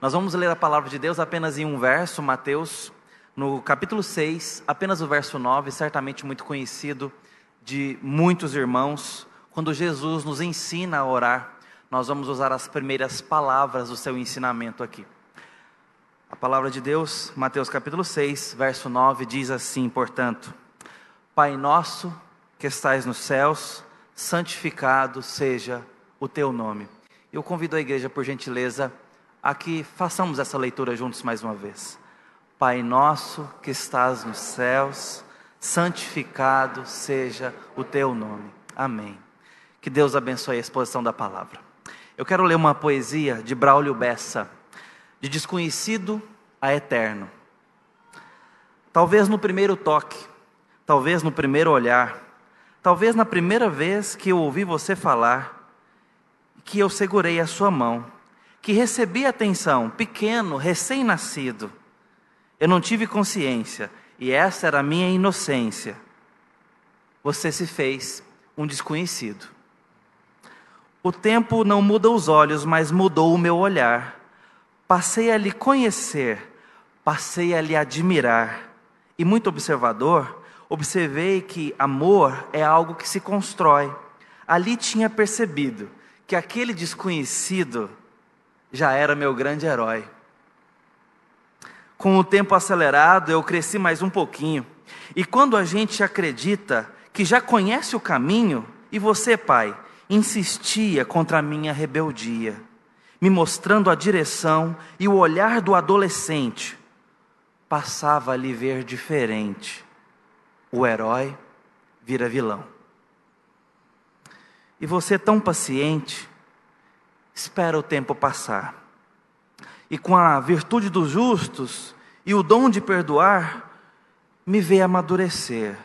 Nós vamos ler a palavra de Deus apenas em um verso, Mateus, no capítulo 6, apenas o verso 9, certamente muito conhecido de muitos irmãos. Quando Jesus nos ensina a orar, nós vamos usar as primeiras palavras do seu ensinamento aqui. A palavra de Deus, Mateus capítulo 6, verso 9, diz assim, portanto: Pai nosso que estais nos céus, santificado seja o teu nome. Eu convido a igreja, por gentileza, a que façamos essa leitura juntos mais uma vez. Pai nosso que estás nos céus, santificado seja o teu nome. Amém. Que Deus abençoe a exposição da palavra. Eu quero ler uma poesia de Braulio Bessa, de desconhecido a eterno. Talvez no primeiro toque, talvez no primeiro olhar, talvez na primeira vez que eu ouvi você falar, que eu segurei a sua mão, que recebi atenção, pequeno, recém-nascido eu não tive consciência, e essa era a minha inocência. Você se fez um desconhecido. O tempo não muda os olhos, mas mudou o meu olhar. Passei a lhe conhecer, passei a lhe admirar. E muito observador, observei que amor é algo que se constrói. Ali tinha percebido que aquele desconhecido já era meu grande herói. Com o tempo acelerado, eu cresci mais um pouquinho. E quando a gente acredita que já conhece o caminho, e você, pai, insistia contra a minha rebeldia, me mostrando a direção e o olhar do adolescente, passava a lhe ver diferente. O herói vira vilão. E você, tão paciente, espera o tempo passar e com a virtude dos justos e o dom de perdoar, me vê amadurecer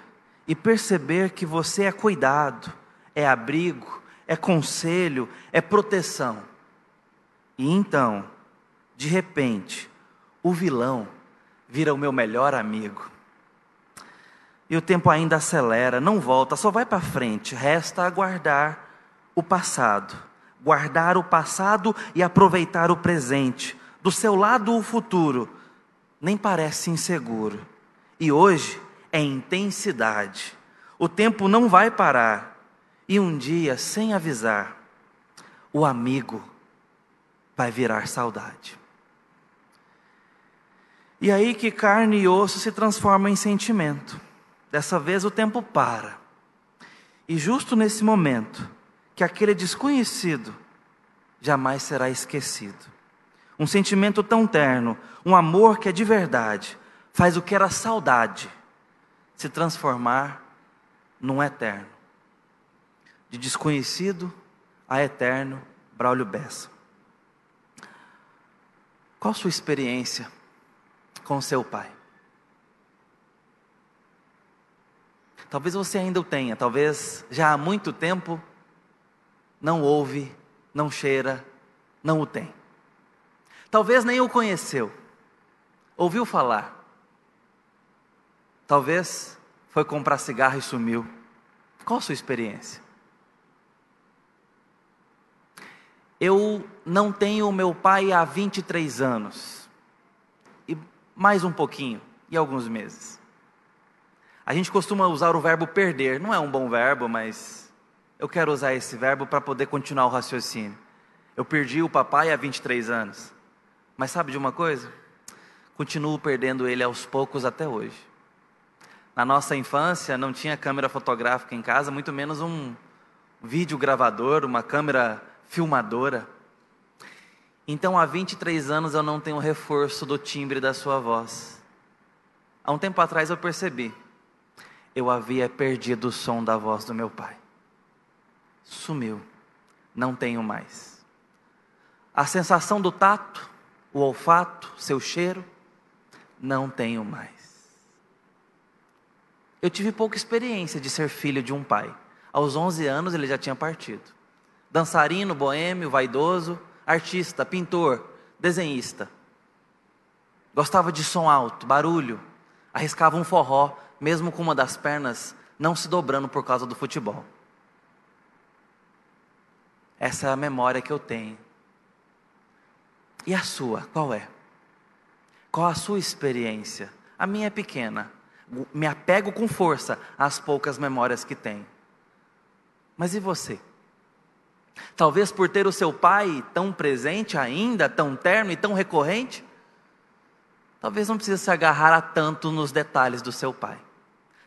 e perceber que você é cuidado, é abrigo, é conselho, é proteção. E então, de repente, o vilão vira o meu melhor amigo. E o tempo ainda acelera, não volta, só vai para frente, resta aguardar o passado, guardar o passado e aproveitar o presente do seu lado o futuro nem parece inseguro. E hoje é intensidade. O tempo não vai parar. E um dia, sem avisar, o amigo vai virar saudade. E aí que carne e osso se transformam em sentimento. Dessa vez o tempo para. E justo nesse momento, que aquele desconhecido jamais será esquecido um sentimento tão terno, um amor que é de verdade, faz o que era saudade se transformar num eterno. De desconhecido a eterno, Braulio Bessa. Qual sua experiência com seu pai? Talvez você ainda o tenha, talvez já há muito tempo não ouve, não cheira, não o tem. Talvez nem o conheceu, ouviu falar. Talvez foi comprar cigarro e sumiu. Qual a sua experiência? Eu não tenho meu pai há 23 anos. E mais um pouquinho, e alguns meses. A gente costuma usar o verbo perder. Não é um bom verbo, mas eu quero usar esse verbo para poder continuar o raciocínio. Eu perdi o papai há 23 anos. Mas sabe de uma coisa? Continuo perdendo ele aos poucos até hoje. Na nossa infância não tinha câmera fotográfica em casa, muito menos um vídeo gravador, uma câmera filmadora. Então há 23 anos eu não tenho reforço do timbre da sua voz. Há um tempo atrás eu percebi, eu havia perdido o som da voz do meu pai. Sumiu, não tenho mais. A sensação do tato, o olfato, seu cheiro, não tenho mais. Eu tive pouca experiência de ser filho de um pai. Aos 11 anos ele já tinha partido. Dançarino, boêmio, vaidoso, artista, pintor, desenhista. Gostava de som alto, barulho. Arriscava um forró, mesmo com uma das pernas não se dobrando por causa do futebol. Essa é memória que eu tenho E a sua, qual é? Qual a sua experiência? A minha é pequena. Me apego com força às poucas memórias que tenho. Mas e você? Talvez por ter o seu pai tão presente ainda, tão terno e tão recorrente, talvez não precise se agarrar a tanto nos detalhes do seu pai,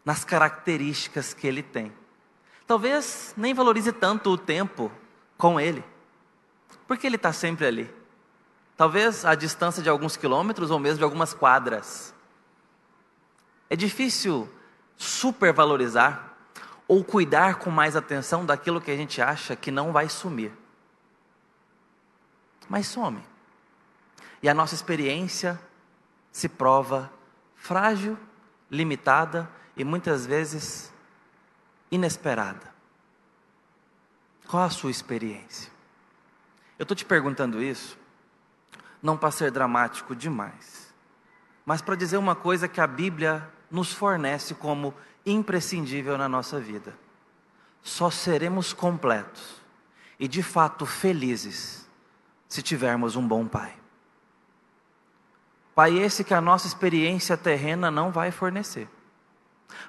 nas características que ele tem. Talvez nem valorize tanto o tempo com ele, porque ele está sempre ali. Talvez a distância de alguns quilômetros ou mesmo de algumas quadras. É difícil supervalorizar ou cuidar com mais atenção daquilo que a gente acha que não vai sumir. Mas some. E a nossa experiência se prova frágil, limitada e muitas vezes inesperada. Qual a sua experiência? Eu estou te perguntando isso, não para ser dramático demais, mas para dizer uma coisa que a Bíblia nos fornece como imprescindível na nossa vida. Só seremos completos e de fato felizes se tivermos um bom Pai. Pai esse que a nossa experiência terrena não vai fornecer.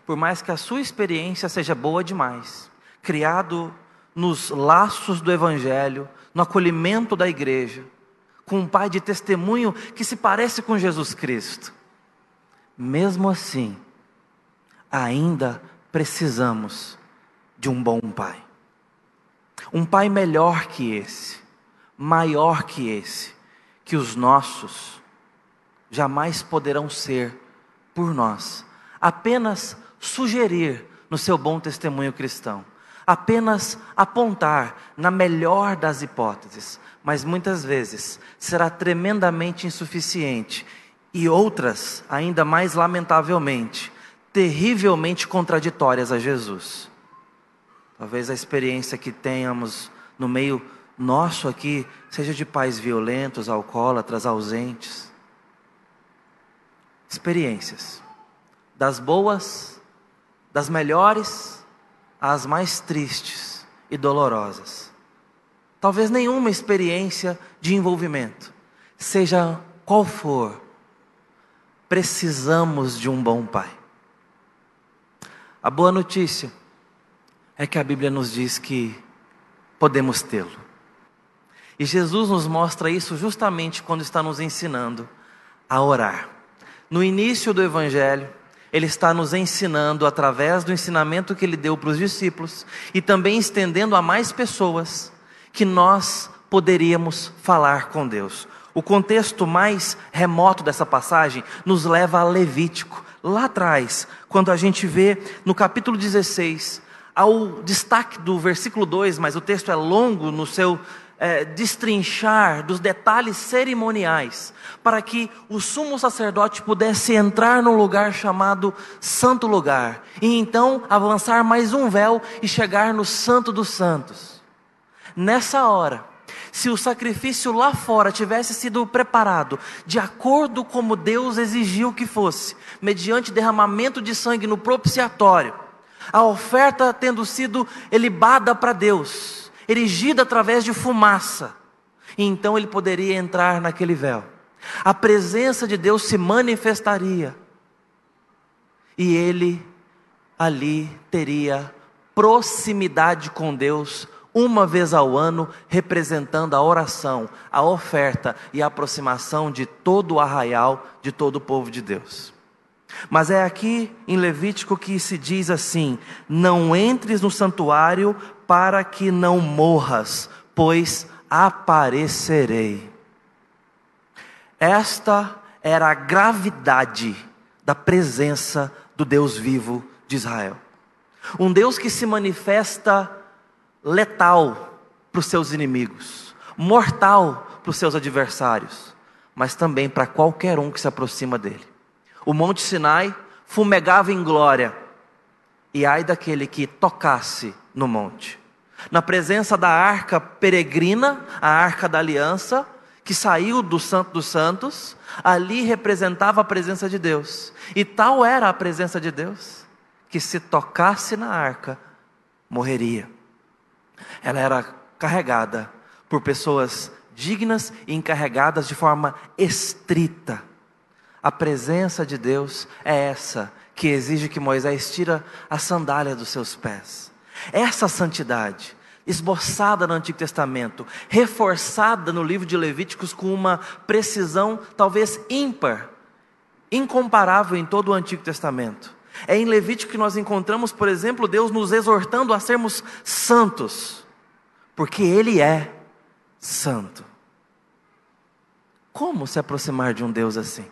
Por mais que a sua experiência seja boa demais, criado nos laços do Evangelho, no acolhimento da igreja, com um pai de testemunho que se parece com Jesus Cristo. Mesmo assim, ainda precisamos de um bom pai. Um pai melhor que esse, maior que esse, que os nossos jamais poderão ser por nós. Apenas sugerir no seu bom testemunho cristão, apenas apontar na melhor das hipóteses, mas muitas vezes será tremendamente insuficiente e outras, ainda mais lamentavelmente, terrivelmente contraditórias a Jesus. Talvez a experiência que tenhamos no meio nosso aqui seja de pais violentos, alcoólatras, ausentes. Experiências, das boas, das melhores, às mais tristes e dolorosas. Talvez nenhuma experiência de envolvimento, seja qual for, precisamos de um bom pai. A boa notícia é que a Bíblia nos diz que podemos tê-lo. E Jesus nos mostra isso justamente quando está nos ensinando a orar. No início do Evangelho, ele está nos ensinando através do ensinamento que ele deu para os discípulos e também estendendo a mais pessoas que nós poderíamos falar com Deus. O contexto mais remoto dessa passagem nos leva a Levítico, lá atrás, quando a gente vê no capítulo 16, ao destaque do versículo 2, mas o texto é longo no seu é, destrinchar dos detalhes cerimoniais, para que o sumo sacerdote pudesse entrar num lugar chamado Santo Lugar, e então avançar mais um véu e chegar no Santo dos Santos. Nessa hora, se o sacrifício lá fora tivesse sido preparado de acordo como Deus exigiu que fosse, mediante derramamento de sangue no propiciatório, a oferta tendo sido elibada para Deus, erigida através de fumaça, e então ele poderia entrar naquele véu. A presença de Deus se manifestaria, e ele ali teria proximidade com Deus uma vez ao ano, representando a oração, a oferta e a aproximação de todo o arraial, de todo o povo de Deus. Mas é aqui em Levítico que se diz assim: Não entres no santuário para que não morras, pois aparecerei. Esta era a gravidade da presença do Deus vivo de Israel. Um Deus que se manifesta letal para os seus inimigos, mortal para os seus adversários, mas também para qualquer um que se aproxima dele. O Monte Sinai fumegava em glória, e ai daquele que tocasse no monte. Na presença da arca peregrina, a arca da aliança, que saiu do Santo dos Santos, ali representava a presença de Deus. E tal era a presença de Deus, que se tocasse na arca, morreria ela era carregada por pessoas dignas e encarregadas de forma estrita. A presença de Deus é essa que exige que Moisés tira a sandália dos seus pés. Essa santidade, esboçada no Antigo Testamento, reforçada no livro de Levíticos com uma precisão talvez ímpar, incomparável em todo o Antigo Testamento. É em Levítico que nós encontramos, por exemplo, Deus nos exortando a sermos santos, porque Ele é santo. Como se aproximar de um Deus assim?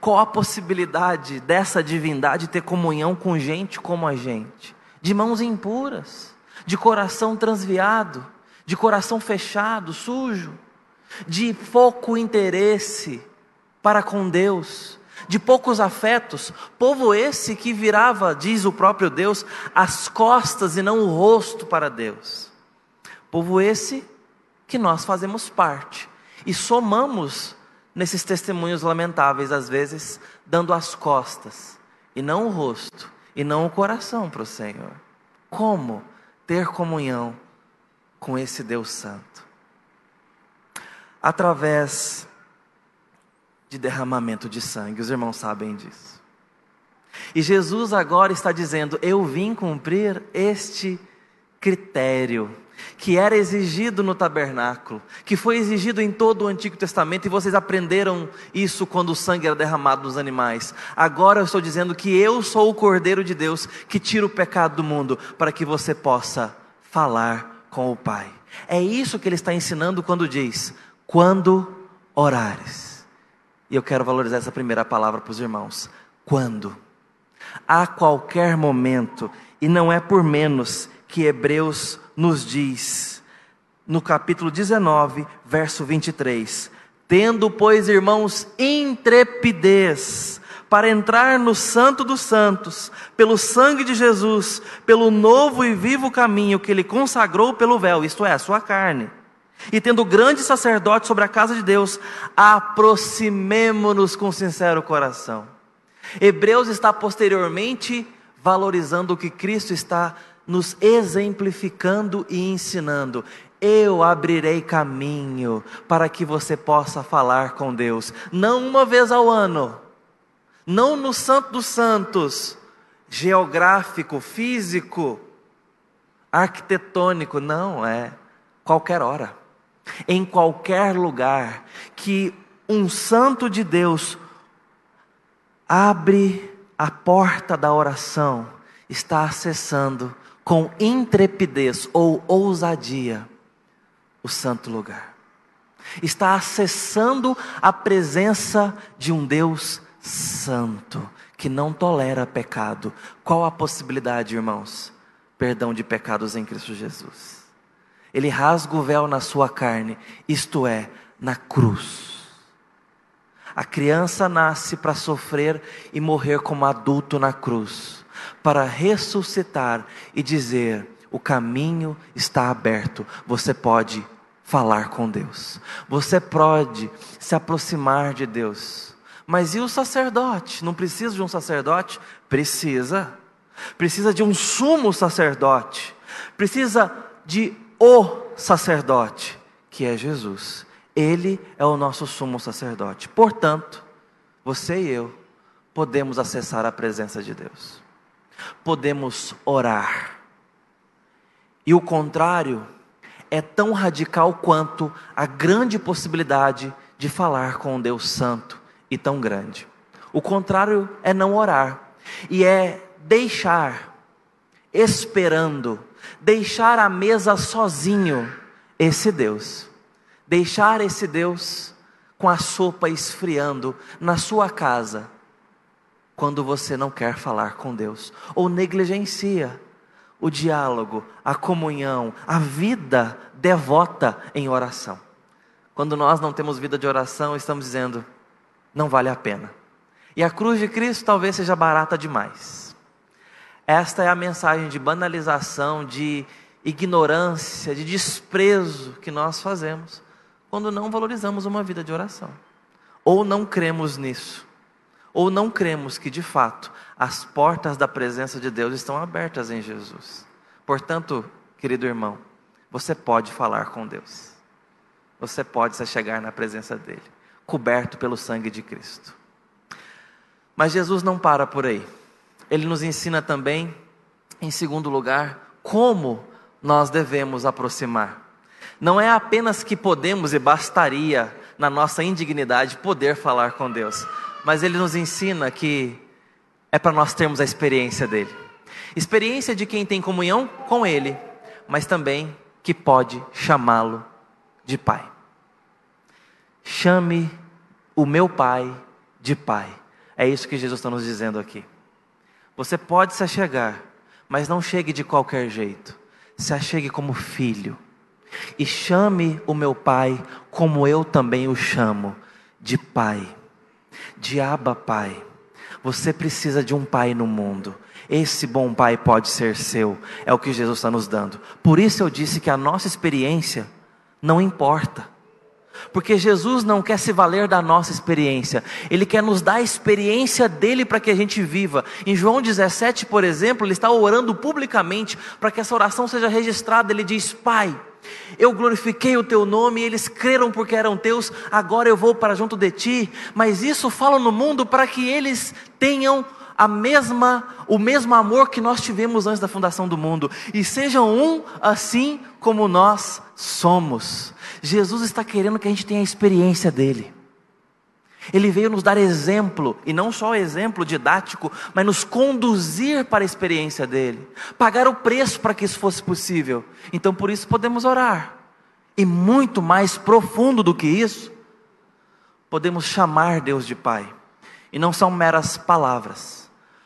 Qual a possibilidade dessa divindade ter comunhão com gente como a gente? De mãos impuras, de coração transviado, de coração fechado, sujo, de pouco interesse para com Deus, de poucos afetos, povo esse que virava, diz o próprio Deus, as costas e não o rosto para Deus. Povo esse que nós fazemos parte e somamos nesses testemunhos lamentáveis, às vezes, dando as costas e não o rosto e não o coração para o Senhor. Como ter comunhão com esse Deus Santo? Através de derramamento de sangue, os irmãos sabem disso. E Jesus agora está dizendo: Eu vim cumprir este critério que era exigido no tabernáculo, que foi exigido em todo o Antigo Testamento, e vocês aprenderam isso quando o sangue era derramado nos animais. Agora eu estou dizendo que eu sou o Cordeiro de Deus que tira o pecado do mundo, para que você possa falar com o Pai. É isso que ele está ensinando quando diz: quando orares. E eu quero valorizar essa primeira palavra para os irmãos: quando. A qualquer momento, e não é por menos que Hebreus nos diz, no capítulo 19, verso 23: Tendo, pois, irmãos, intrepidez para entrar no Santo dos Santos, pelo sangue de Jesus, pelo novo e vivo caminho que ele consagrou pelo véu, isto é, a sua carne. E tendo grande sacerdote sobre a casa de Deus, aproximemo-nos com sincero coração. Hebreus está posteriormente valorizando o que Cristo está nos exemplificando e ensinando. Eu abrirei caminho para que você possa falar com Deus, não uma vez ao ano, não no Santo dos Santos, geográfico, físico, arquitetônico, não, é qualquer hora, em qualquer lugar que um santo de Deus abre a porta da oração, está acessando com intrepidez ou ousadia o santo lugar. Está acessando a presença de um Deus santo, que não tolera pecado. Qual a possibilidade, irmãos? Perdão de pecados em Cristo Jesus. Ele rasga o véu na sua carne, isto é, na cruz. A criança nasce para sofrer e morrer como adulto na cruz para ressuscitar e dizer: o caminho está aberto, você pode falar com Deus, você pode se aproximar de Deus. Mas e o sacerdote? Não precisa de um sacerdote? Precisa. Precisa de um sumo sacerdote. Precisa de o sacerdote, que é Jesus. Ele é o nosso sumo sacerdote. Portanto, você e eu podemos acessar a presença de Deus podemos orar. E o contrário é tão radical quanto a grande possibilidade de falar com um Deus Santo e tão grande. O contrário é não orar, e é deixar, esperando, deixar a mesa sozinho esse Deus, deixar esse Deus com a sopa esfriando na sua casa quando você não quer falar com Deus, ou negligencia o diálogo, a comunhão, a vida devota em oração. Quando nós não temos vida de oração, estamos dizendo, não vale a pena. E a cruz de Cristo talvez seja barata demais. Esta é a mensagem de banalização, de ignorância, de desprezo que nós fazemos quando não valorizamos uma vida de oração, ou não cremos nisso ou não cremos que de fato as portas da presença de Deus estão abertas em Jesus. Portanto, querido irmão, você pode falar com Deus. você pode se chegar na presença dele, coberto pelo sangue de Cristo. Mas Jesus não para por aí. Ele nos ensina também, em segundo lugar, como nós devemos aproximar. Não é apenas que podemos e bastaria, na nossa indignidade, poder falar com Deus, mas ele nos ensina que é para nós termos a experiência dele experiência de quem tem comunhão com ele, mas também que pode chamá-lo de pai. Chame o meu pai de pai. É isso que Jesus está nos dizendo aqui. Você pode se achegar, mas não chegue de qualquer jeito. Se achegue como filho. E chame o meu pai como eu também o chamo, de pai. De Abba Pai. Você precisa de um pai no mundo. Esse bom pai pode ser seu. É o que Jesus está nos dando. Por isso eu disse que a nossa experiência não importa. Porque Jesus não quer se valer da nossa experiência, Ele quer nos dar a experiência dele para que a gente viva. Em João 17, por exemplo, Ele está orando publicamente para que essa oração seja registrada. Ele diz: Pai, eu glorifiquei o teu nome, eles creram porque eram teus, agora eu vou para junto de ti. Mas isso falo no mundo para que eles tenham a mesma, o mesmo amor que nós tivemos antes da fundação do mundo e sejam um assim como nós somos. Jesus está querendo que a gente tenha a experiência dele. Ele veio nos dar exemplo, e não só exemplo didático, mas nos conduzir para a experiência dele, pagar o preço para que isso fosse possível. Então, por isso, podemos orar, e muito mais profundo do que isso, podemos chamar Deus de Pai, e não são meras palavras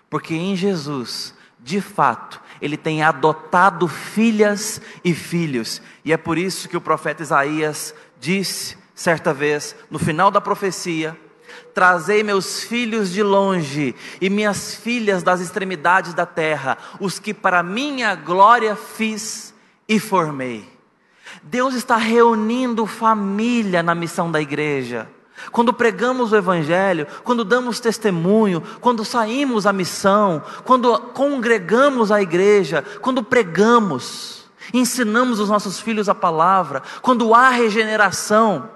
porque em Jesus, de fato, ele tem adotado filhas e filhos, e é por isso que o profeta Isaías disse certa vez, no final da profecia: Trazei meus filhos de longe e minhas filhas das extremidades da terra, os que para minha glória fiz e formei. Deus está reunindo família na missão da igreja. Quando pregamos o Evangelho, quando damos testemunho, quando saímos à missão, quando congregamos a igreja, quando pregamos, ensinamos os nossos filhos a palavra, quando há regeneração,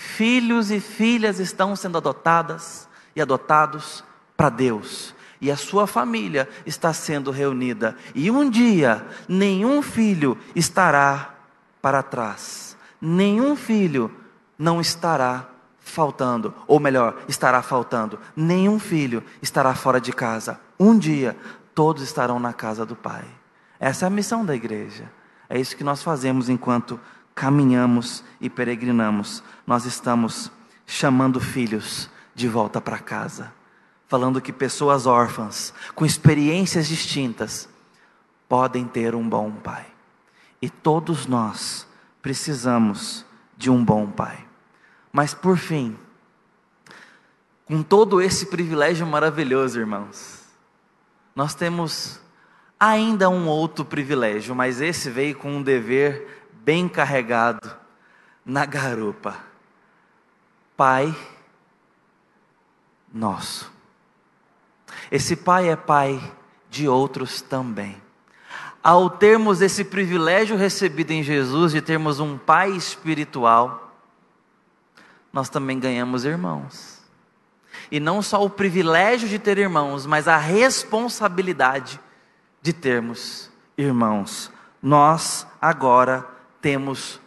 filhos e filhas estão sendo adotadas e adotados para Deus. E a sua família está sendo reunida. E um dia, nenhum filho estará para trás. Nenhum filho não estará faltando, ou melhor, estará faltando. Nenhum filho estará fora de casa. Um dia, todos estarão na casa do Pai. Essa é a missão da igreja. É isso que nós fazemos enquanto caminhamos e peregrinamos. Nós estamos chamando filhos de volta para casa, falando que pessoas órfãs, com experiências distintas, podem ter um bom pai. E todos nós precisamos de um bom pai. Mas por fim, com todo esse privilégio maravilhoso, irmãos, nós temos ainda um outro privilégio, mas esse veio com um dever bem carregado na garupa. Pai nosso. Esse pai é pai de outros também. Ao termos esse privilégio recebido em Jesus de termos um pai espiritual, nós também ganhamos irmãos. E não só o privilégio de ter irmãos, mas a responsabilidade de termos irmãos. Nós agora temos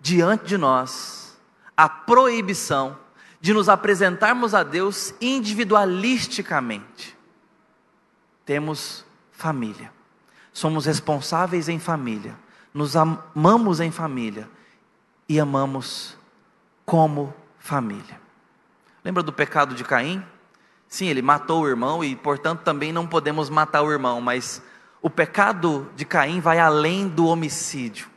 diante de nós a proibição de nos apresentarmos a Deus individualisticamente. Temos família, somos responsáveis em família, nos amamos em família e amamos como família. Lembra do pecado de Caim? Sim, ele matou o irmão e, portanto, também não podemos matar o irmão, mas o pecado de Caim vai além do homicídio.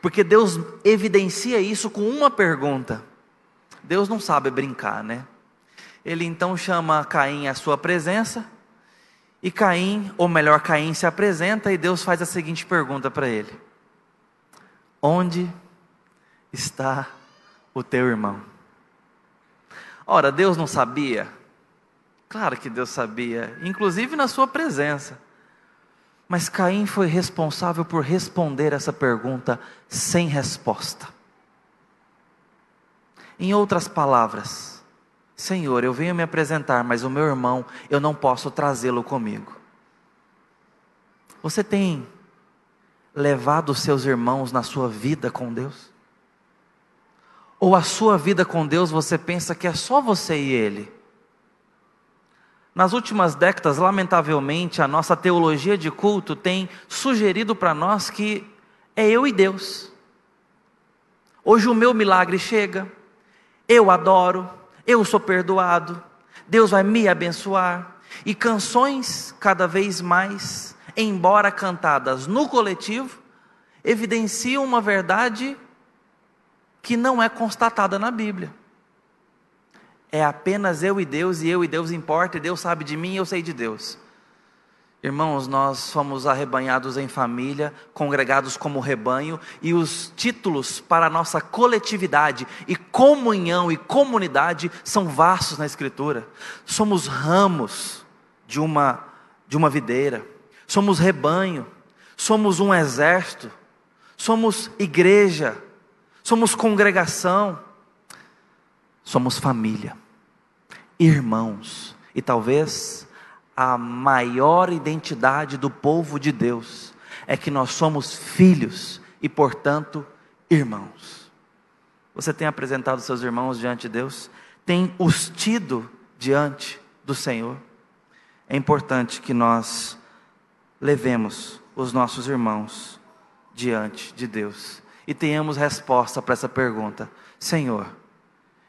Porque Deus evidencia isso com uma pergunta. Deus não sabe brincar, né? Ele então chama Caim à sua presença, e Caim, ou melhor, Caim se apresenta e Deus faz a seguinte pergunta para ele: Onde está o teu irmão. Ora, Deus não sabia? Claro que Deus sabia, inclusive na sua presença. Mas Caim foi responsável por responder essa pergunta sem resposta. Em outras palavras, Senhor, eu venho me apresentar, mas o meu irmão, eu não posso trazê-lo comigo. Você tem levado os seus irmãos na sua vida com Deus? Ou a sua vida com Deus você pensa que é só você e Ele? Nas últimas décadas, lamentavelmente, a nossa teologia de culto tem sugerido para nós que é eu e Deus. Hoje o meu milagre chega, eu adoro, eu sou perdoado, Deus vai me abençoar. E canções cada vez mais, embora cantadas no coletivo, evidenciam uma verdade que não é constatada na Bíblia. É apenas eu e Deus, e eu e Deus importa, e Deus sabe de mim e eu sei de Deus. Irmãos, nós somos arrebanhados em família, congregados como rebanho, e os títulos para a nossa coletividade e comunhão e comunidade são vastos na Escritura. Somos ramos de uma, de uma videira, somos rebanho, somos um exército, somos igreja, somos congregação, somos família, irmãos, e talvez a maior identidade do povo de Deus é que nós somos filhos e, portanto, irmãos. Você tem apresentado seus irmãos diante de Deus? Tem os tido diante do Senhor? É importante que nós levemos os nossos irmãos diante de Deus e tenhamos resposta para essa pergunta: Senhor,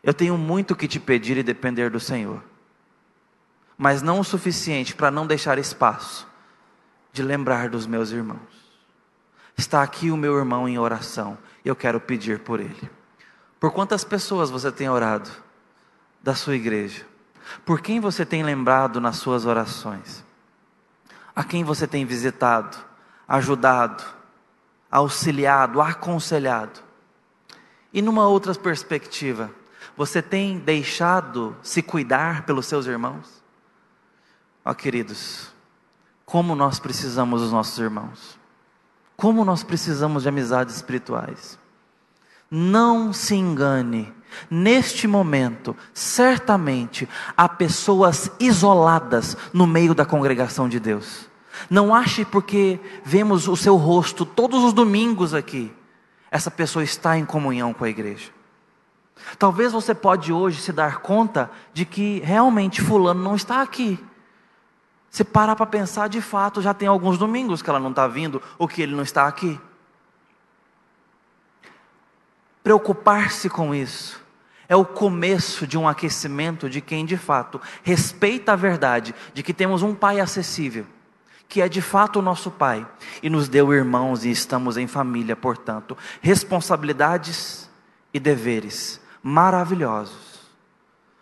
eu tenho muito que te pedir e depender do Senhor mas não o suficiente para não deixar espaço de lembrar dos meus irmãos. Está aqui o meu irmão em oração, eu quero pedir por ele. Por quantas pessoas você tem orado da sua igreja? Por quem você tem lembrado nas suas orações? A quem você tem visitado, ajudado, auxiliado, aconselhado? E numa outra perspectiva, você tem deixado se cuidar pelos seus irmãos? Ó oh, queridos, como nós precisamos dos nossos irmãos, como nós precisamos de amizades espirituais. Não se engane, neste momento, certamente há pessoas isoladas no meio da congregação de Deus. Não ache porque vemos o seu rosto todos os domingos aqui, essa pessoa está em comunhão com a igreja. Talvez você pode hoje se dar conta de que realmente fulano não está aqui se parar para pensar, de fato, já tem alguns domingos que ela não está vindo ou que ele não está aqui. Preocupar-se com isso é o começo de um aquecimento de quem de fato respeita a verdade de que temos um Pai acessível, que é de fato o nosso Pai e nos deu irmãos e estamos em família, portanto, responsabilidades e deveres maravilhosos,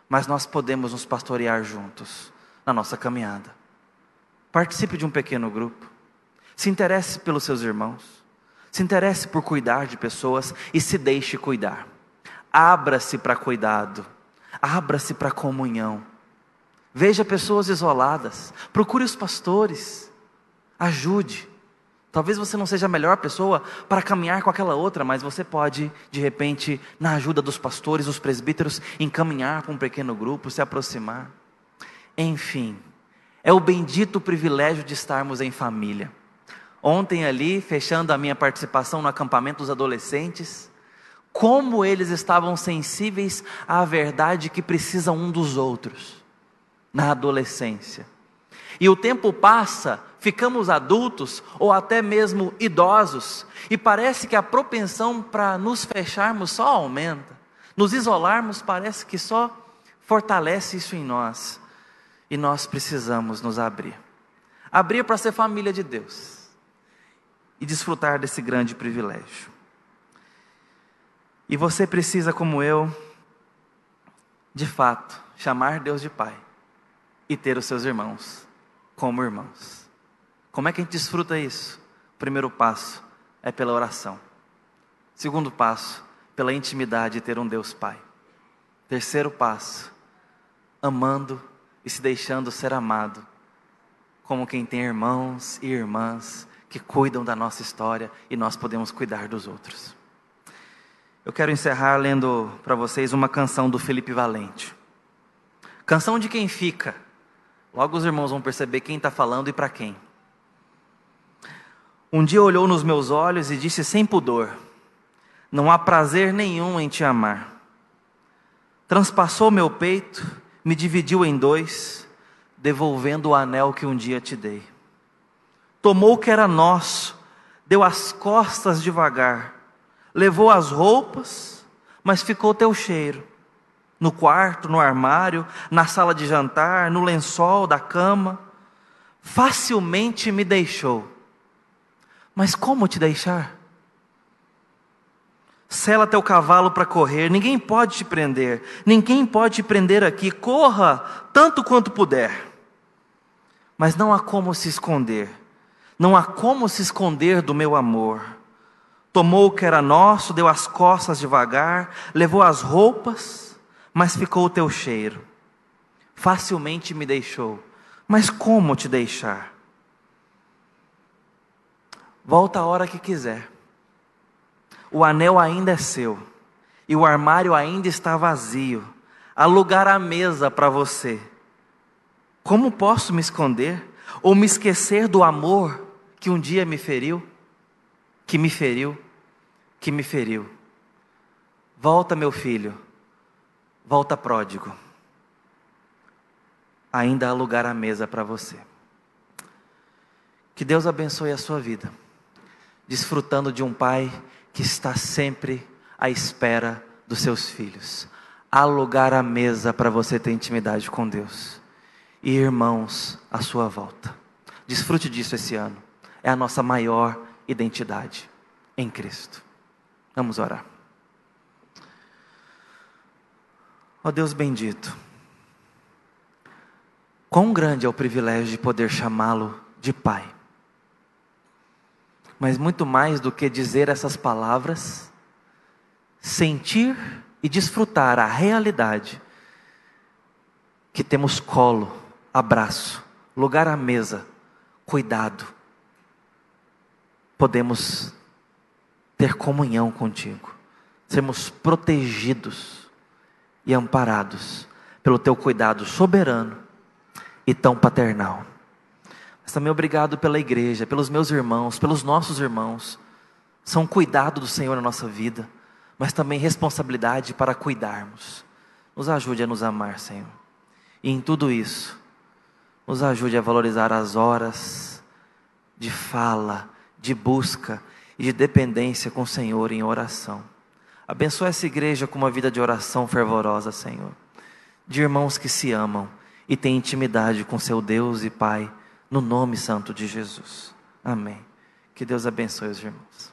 mas nós podemos nos pastorear juntos na nossa caminhada. Participe de um pequeno grupo. Se interesse pelos seus irmãos. Se interesse por cuidar de pessoas e se deixe cuidar. Abra-se para cuidado. Abra-se para comunhão. Veja pessoas isoladas. Procure os pastores. Ajude. Talvez você não seja a melhor pessoa para caminhar com aquela outra, mas você pode, de repente, na ajuda dos pastores, dos presbíteros, encaminhar para um pequeno grupo, se aproximar. Enfim, é o bendito privilégio de estarmos em família. Ontem, ali, fechando a minha participação no acampamento dos adolescentes, como eles estavam sensíveis à verdade que precisam um dos outros, na adolescência. E o tempo passa, ficamos adultos ou até mesmo idosos, e parece que a propensão para nos fecharmos só aumenta, nos isolarmos parece que só fortalece isso em nós e nós precisamos nos abrir. Abrir para ser família de Deus e desfrutar desse grande privilégio. E você precisa, como eu, de fato, chamar Deus de Pai e ter os seus irmãos como irmãos. Como é que a gente desfruta isso? O primeiro passo é pela oração. Segundo passo, pela intimidade de ter um Deus Pai. Terceiro passo, amando e se deixando ser amado, como quem tem irmãos e irmãs que cuidam da nossa história e nós podemos cuidar dos outros. Eu quero encerrar lendo para vocês uma canção do Felipe Valente. Canção de quem fica. Logo os irmãos vão perceber quem está falando e para quem. Um dia olhou nos meus olhos e disse sem pudor: Não há prazer nenhum em te amar. Transpassou meu peito, me dividiu em dois, devolvendo o anel que um dia te dei. Tomou o que era nosso, deu as costas devagar levou as roupas, mas ficou teu cheiro. No quarto, no armário, na sala de jantar, no lençol da cama. Facilmente me deixou. Mas como te deixar? Sela teu cavalo para correr, ninguém pode te prender, ninguém pode te prender aqui, corra tanto quanto puder. Mas não há como se esconder, não há como se esconder do meu amor. Tomou o que era nosso, deu as costas devagar, levou as roupas, mas ficou o teu cheiro. Facilmente me deixou, mas como te deixar? Volta a hora que quiser. O anel ainda é seu, e o armário ainda está vazio. Há lugar à mesa para você. Como posso me esconder ou me esquecer do amor que um dia me feriu? Que me feriu? que me feriu. Volta, meu filho, volta pródigo. Ainda há lugar à mesa para você. Que Deus abençoe a sua vida, desfrutando de um pai que está sempre à espera dos seus filhos. Há lugar à mesa para você ter intimidade com Deus. E irmãos à sua volta. Desfrute disso esse ano. É a nossa maior identidade em Cristo. Vamos orar. Ó oh Deus bendito, quão grande é o privilégio de poder chamá-lo de Pai. Mas muito mais do que dizer essas palavras, sentir e desfrutar a realidade que temos colo, abraço, lugar à mesa, cuidado. Podemos ter comunhão contigo, sermos protegidos e amparados pelo teu cuidado soberano e tão paternal. Mas também obrigado pela igreja, pelos meus irmãos, pelos nossos irmãos. São cuidado do Senhor na nossa vida, mas também responsabilidade para cuidarmos. Nos ajude a nos amar, Senhor. E em tudo isso, nos ajude a valorizar as horas de fala, de busca e de dependência com o Senhor em oração. Abençoa essa igreja com uma vida de oração fervorosa, Senhor. De irmãos que se amam e têm intimidade com seu Deus e Pai, no nome santo de Jesus. Amém. Que Deus abençoe os irmãos.